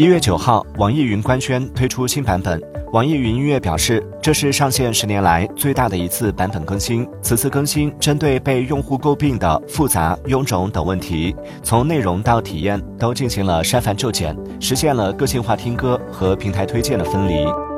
一月九号网易云官宣推出新版本。网易云音乐表示这是上线十年来最大的一次版本更新。此次更新针对被用户诟病的复杂臃肿等问题从内容到体验都进行了删繁就简实现了个性化听歌和平台推荐的分离。